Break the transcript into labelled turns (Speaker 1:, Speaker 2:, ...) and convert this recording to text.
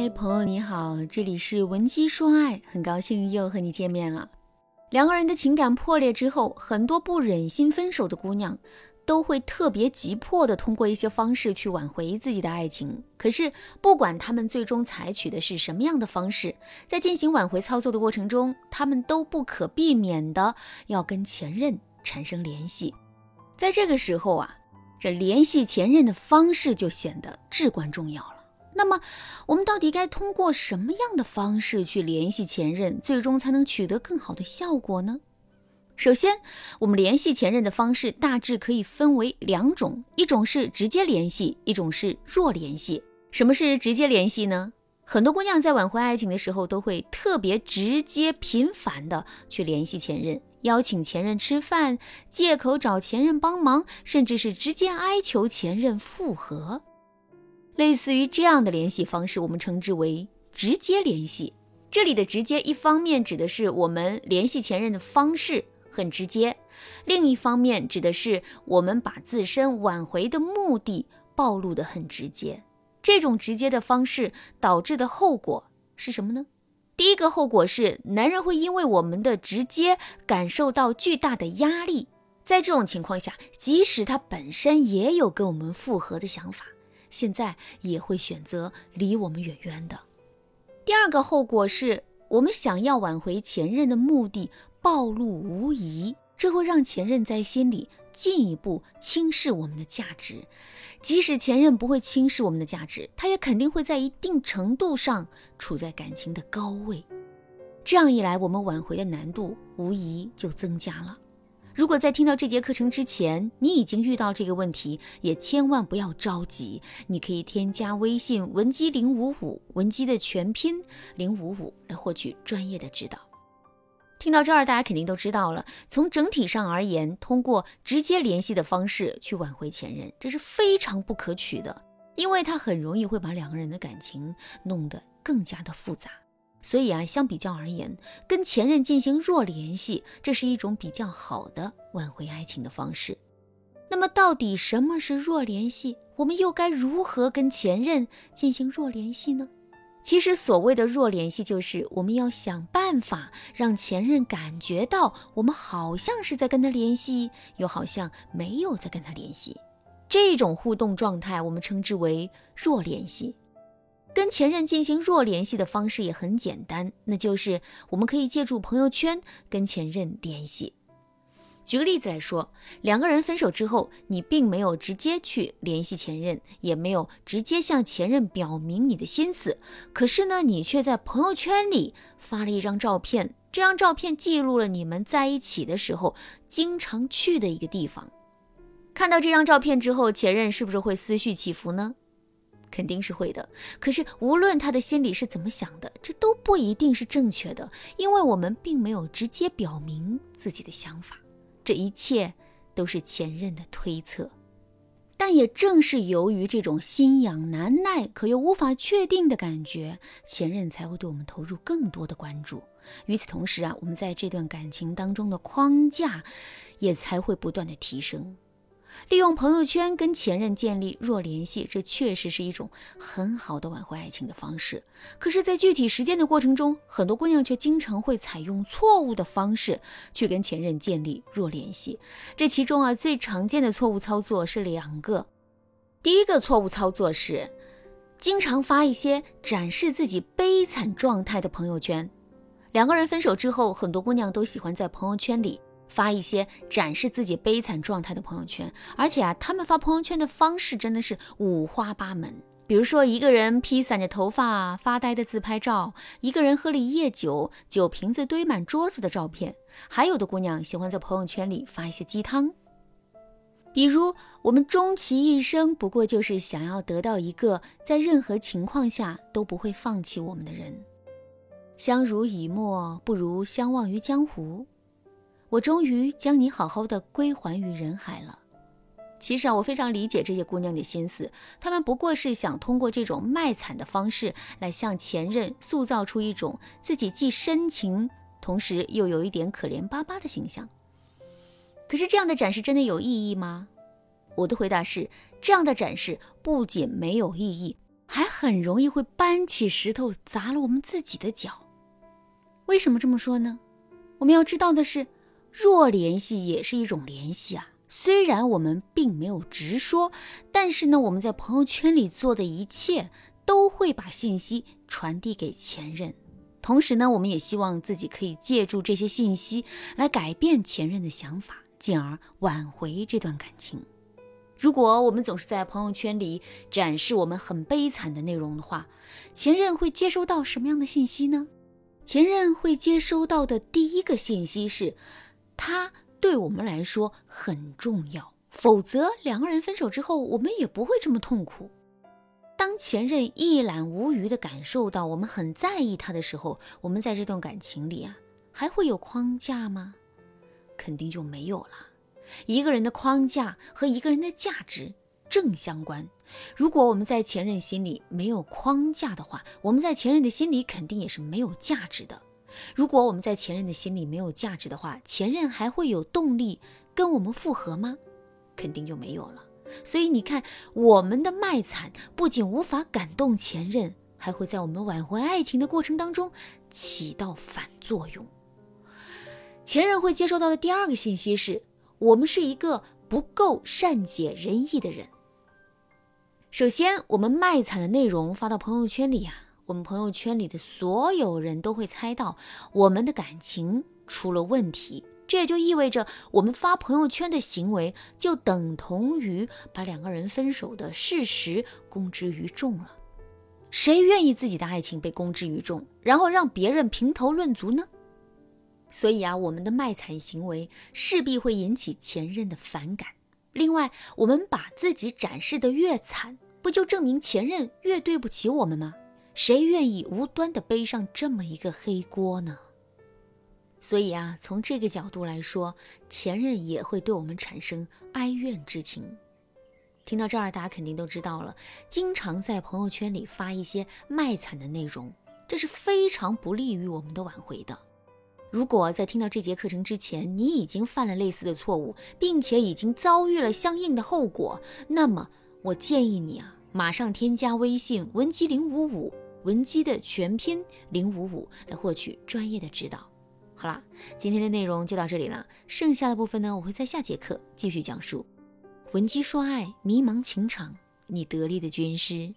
Speaker 1: 嗨，朋友你好，这里是文姬说爱，很高兴又和你见面了。两个人的情感破裂之后，很多不忍心分手的姑娘都会特别急迫的通过一些方式去挽回自己的爱情。可是，不管他们最终采取的是什么样的方式，在进行挽回操作的过程中，他们都不可避免的要跟前任产生联系。在这个时候啊，这联系前任的方式就显得至关重要了。那么，我们到底该通过什么样的方式去联系前任，最终才能取得更好的效果呢？首先，我们联系前任的方式大致可以分为两种，一种是直接联系，一种是弱联系。什么是直接联系呢？很多姑娘在挽回爱情的时候，都会特别直接、频繁的去联系前任，邀请前任吃饭，借口找前任帮忙，甚至是直接哀求前任复合。类似于这样的联系方式，我们称之为直接联系。这里的直接，一方面指的是我们联系前任的方式很直接，另一方面指的是我们把自身挽回的目的暴露的很直接。这种直接的方式导致的后果是什么呢？第一个后果是，男人会因为我们的直接感受到巨大的压力，在这种情况下，即使他本身也有跟我们复合的想法。现在也会选择离我们远远的。第二个后果是我们想要挽回前任的目的暴露无遗，这会让前任在心里进一步轻视我们的价值。即使前任不会轻视我们的价值，他也肯定会在一定程度上处在感情的高位。这样一来，我们挽回的难度无疑就增加了。如果在听到这节课程之前，你已经遇到这个问题，也千万不要着急。你可以添加微信文姬零五五，文姬的全拼零五五，来获取专业的指导。听到这儿，大家肯定都知道了。从整体上而言，通过直接联系的方式去挽回前任，这是非常不可取的，因为它很容易会把两个人的感情弄得更加的复杂。所以啊，相比较而言，跟前任进行弱联系，这是一种比较好的挽回爱情的方式。那么，到底什么是弱联系？我们又该如何跟前任进行弱联系呢？其实，所谓的弱联系，就是我们要想办法让前任感觉到我们好像是在跟他联系，又好像没有在跟他联系。这种互动状态，我们称之为弱联系。跟前任进行弱联系的方式也很简单，那就是我们可以借助朋友圈跟前任联系。举个例子来说，两个人分手之后，你并没有直接去联系前任，也没有直接向前任表明你的心思，可是呢，你却在朋友圈里发了一张照片，这张照片记录了你们在一起的时候经常去的一个地方。看到这张照片之后，前任是不是会思绪起伏呢？肯定是会的，可是无论他的心里是怎么想的，这都不一定是正确的，因为我们并没有直接表明自己的想法，这一切都是前任的推测。但也正是由于这种心痒难耐可又无法确定的感觉，前任才会对我们投入更多的关注。与此同时啊，我们在这段感情当中的框架也才会不断的提升。利用朋友圈跟前任建立弱联系，这确实是一种很好的挽回爱情的方式。可是，在具体实践的过程中，很多姑娘却经常会采用错误的方式去跟前任建立弱联系。这其中啊，最常见的错误操作是两个。第一个错误操作是，经常发一些展示自己悲惨状态的朋友圈。两个人分手之后，很多姑娘都喜欢在朋友圈里。发一些展示自己悲惨状态的朋友圈，而且啊，他们发朋友圈的方式真的是五花八门。比如说，一个人披散着头发发呆的自拍照，一个人喝了一夜酒，酒瓶子堆满桌子的照片，还有的姑娘喜欢在朋友圈里发一些鸡汤，比如我们终其一生不过就是想要得到一个在任何情况下都不会放弃我们的人，相濡以沫不如相忘于江湖。我终于将你好好的归还于人海了。其实啊，我非常理解这些姑娘的心思，她们不过是想通过这种卖惨的方式来向前任塑造出一种自己既深情，同时又有一点可怜巴巴的形象。可是这样的展示真的有意义吗？我的回答是，这样的展示不仅没有意义，还很容易会搬起石头砸了我们自己的脚。为什么这么说呢？我们要知道的是，弱联系也是一种联系啊。虽然我们并没有直说，但是呢，我们在朋友圈里做的一切都会把信息传递给前任。同时呢，我们也希望自己可以借助这些信息来改变前任的想法，进而挽回这段感情。如果我们总是在朋友圈里展示我们很悲惨的内容的话，前任会接收到什么样的信息呢？前任会接收到的第一个信息是，他。对我们来说很重要，否则两个人分手之后，我们也不会这么痛苦。当前任一览无余地感受到我们很在意他的时候，我们在这段感情里啊，还会有框架吗？肯定就没有了。一个人的框架和一个人的价值正相关。如果我们在前任心里没有框架的话，我们在前任的心里肯定也是没有价值的。如果我们在前任的心里没有价值的话，前任还会有动力跟我们复合吗？肯定就没有了。所以你看，我们的卖惨不仅无法感动前任，还会在我们挽回爱情的过程当中起到反作用。前任会接收到的第二个信息是我们是一个不够善解人意的人。首先，我们卖惨的内容发到朋友圈里啊。我们朋友圈里的所有人都会猜到我们的感情出了问题，这也就意味着我们发朋友圈的行为就等同于把两个人分手的事实公之于众了。谁愿意自己的爱情被公之于众，然后让别人评头论足呢？所以啊，我们的卖惨行为势必会引起前任的反感。另外，我们把自己展示的越惨，不就证明前任越对不起我们吗？谁愿意无端的背上这么一个黑锅呢？所以啊，从这个角度来说，前任也会对我们产生哀怨之情。听到这儿，大家肯定都知道了，经常在朋友圈里发一些卖惨的内容，这是非常不利于我们的挽回的。如果在听到这节课程之前，你已经犯了类似的错误，并且已经遭遇了相应的后果，那么我建议你啊。马上添加微信文姬零五五，文姬的全拼零五五，来获取专业的指导。好啦，今天的内容就到这里了，剩下的部分呢，我会在下节课继续讲述。文姬说爱，迷茫情场，你得力的军师。